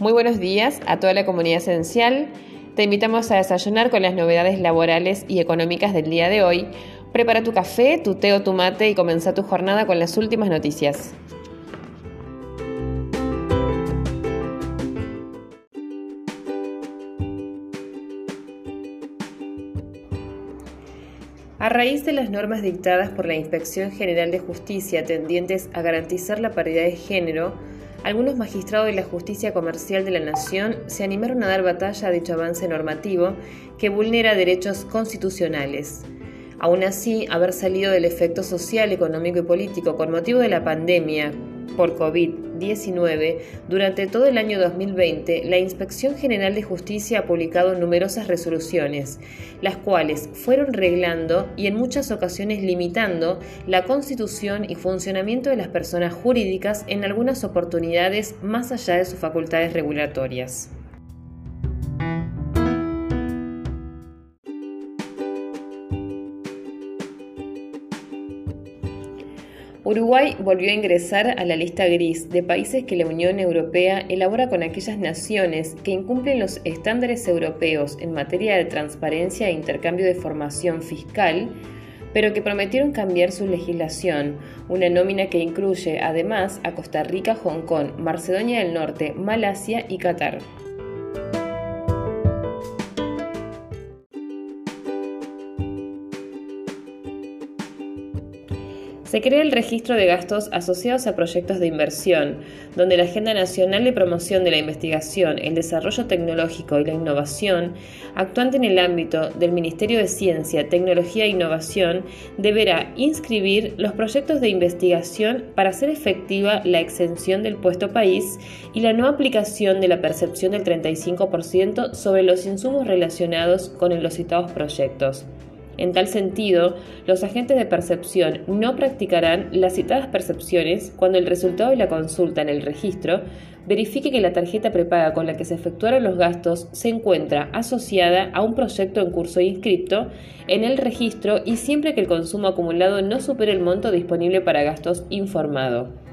Muy buenos días a toda la comunidad esencial. Te invitamos a desayunar con las novedades laborales y económicas del día de hoy. Prepara tu café, tu té o tu mate y comienza tu jornada con las últimas noticias. A raíz de las normas dictadas por la Inspección General de Justicia tendientes a garantizar la paridad de género, algunos magistrados de la justicia comercial de la Nación se animaron a dar batalla a dicho avance normativo que vulnera derechos constitucionales. Aún así, haber salido del efecto social, económico y político con motivo de la pandemia por COVID-19, durante todo el año 2020, la Inspección General de Justicia ha publicado numerosas resoluciones, las cuales fueron reglando y en muchas ocasiones limitando la constitución y funcionamiento de las personas jurídicas en algunas oportunidades más allá de sus facultades regulatorias. Uruguay volvió a ingresar a la lista gris de países que la Unión Europea elabora con aquellas naciones que incumplen los estándares europeos en materia de transparencia e intercambio de formación fiscal, pero que prometieron cambiar su legislación, una nómina que incluye además a Costa Rica, Hong Kong, Macedonia del Norte, Malasia y Qatar. Se crea el registro de gastos asociados a proyectos de inversión, donde la Agenda Nacional de Promoción de la Investigación, el Desarrollo Tecnológico y la Innovación, actuante en el ámbito del Ministerio de Ciencia, Tecnología e Innovación, deberá inscribir los proyectos de investigación para hacer efectiva la exención del puesto país y la no aplicación de la percepción del 35% sobre los insumos relacionados con los citados proyectos. En tal sentido, los agentes de percepción no practicarán las citadas percepciones cuando el resultado de la consulta en el registro verifique que la tarjeta prepaga con la que se efectuaron los gastos se encuentra asociada a un proyecto en curso inscripto en el registro y siempre que el consumo acumulado no supere el monto disponible para gastos informado.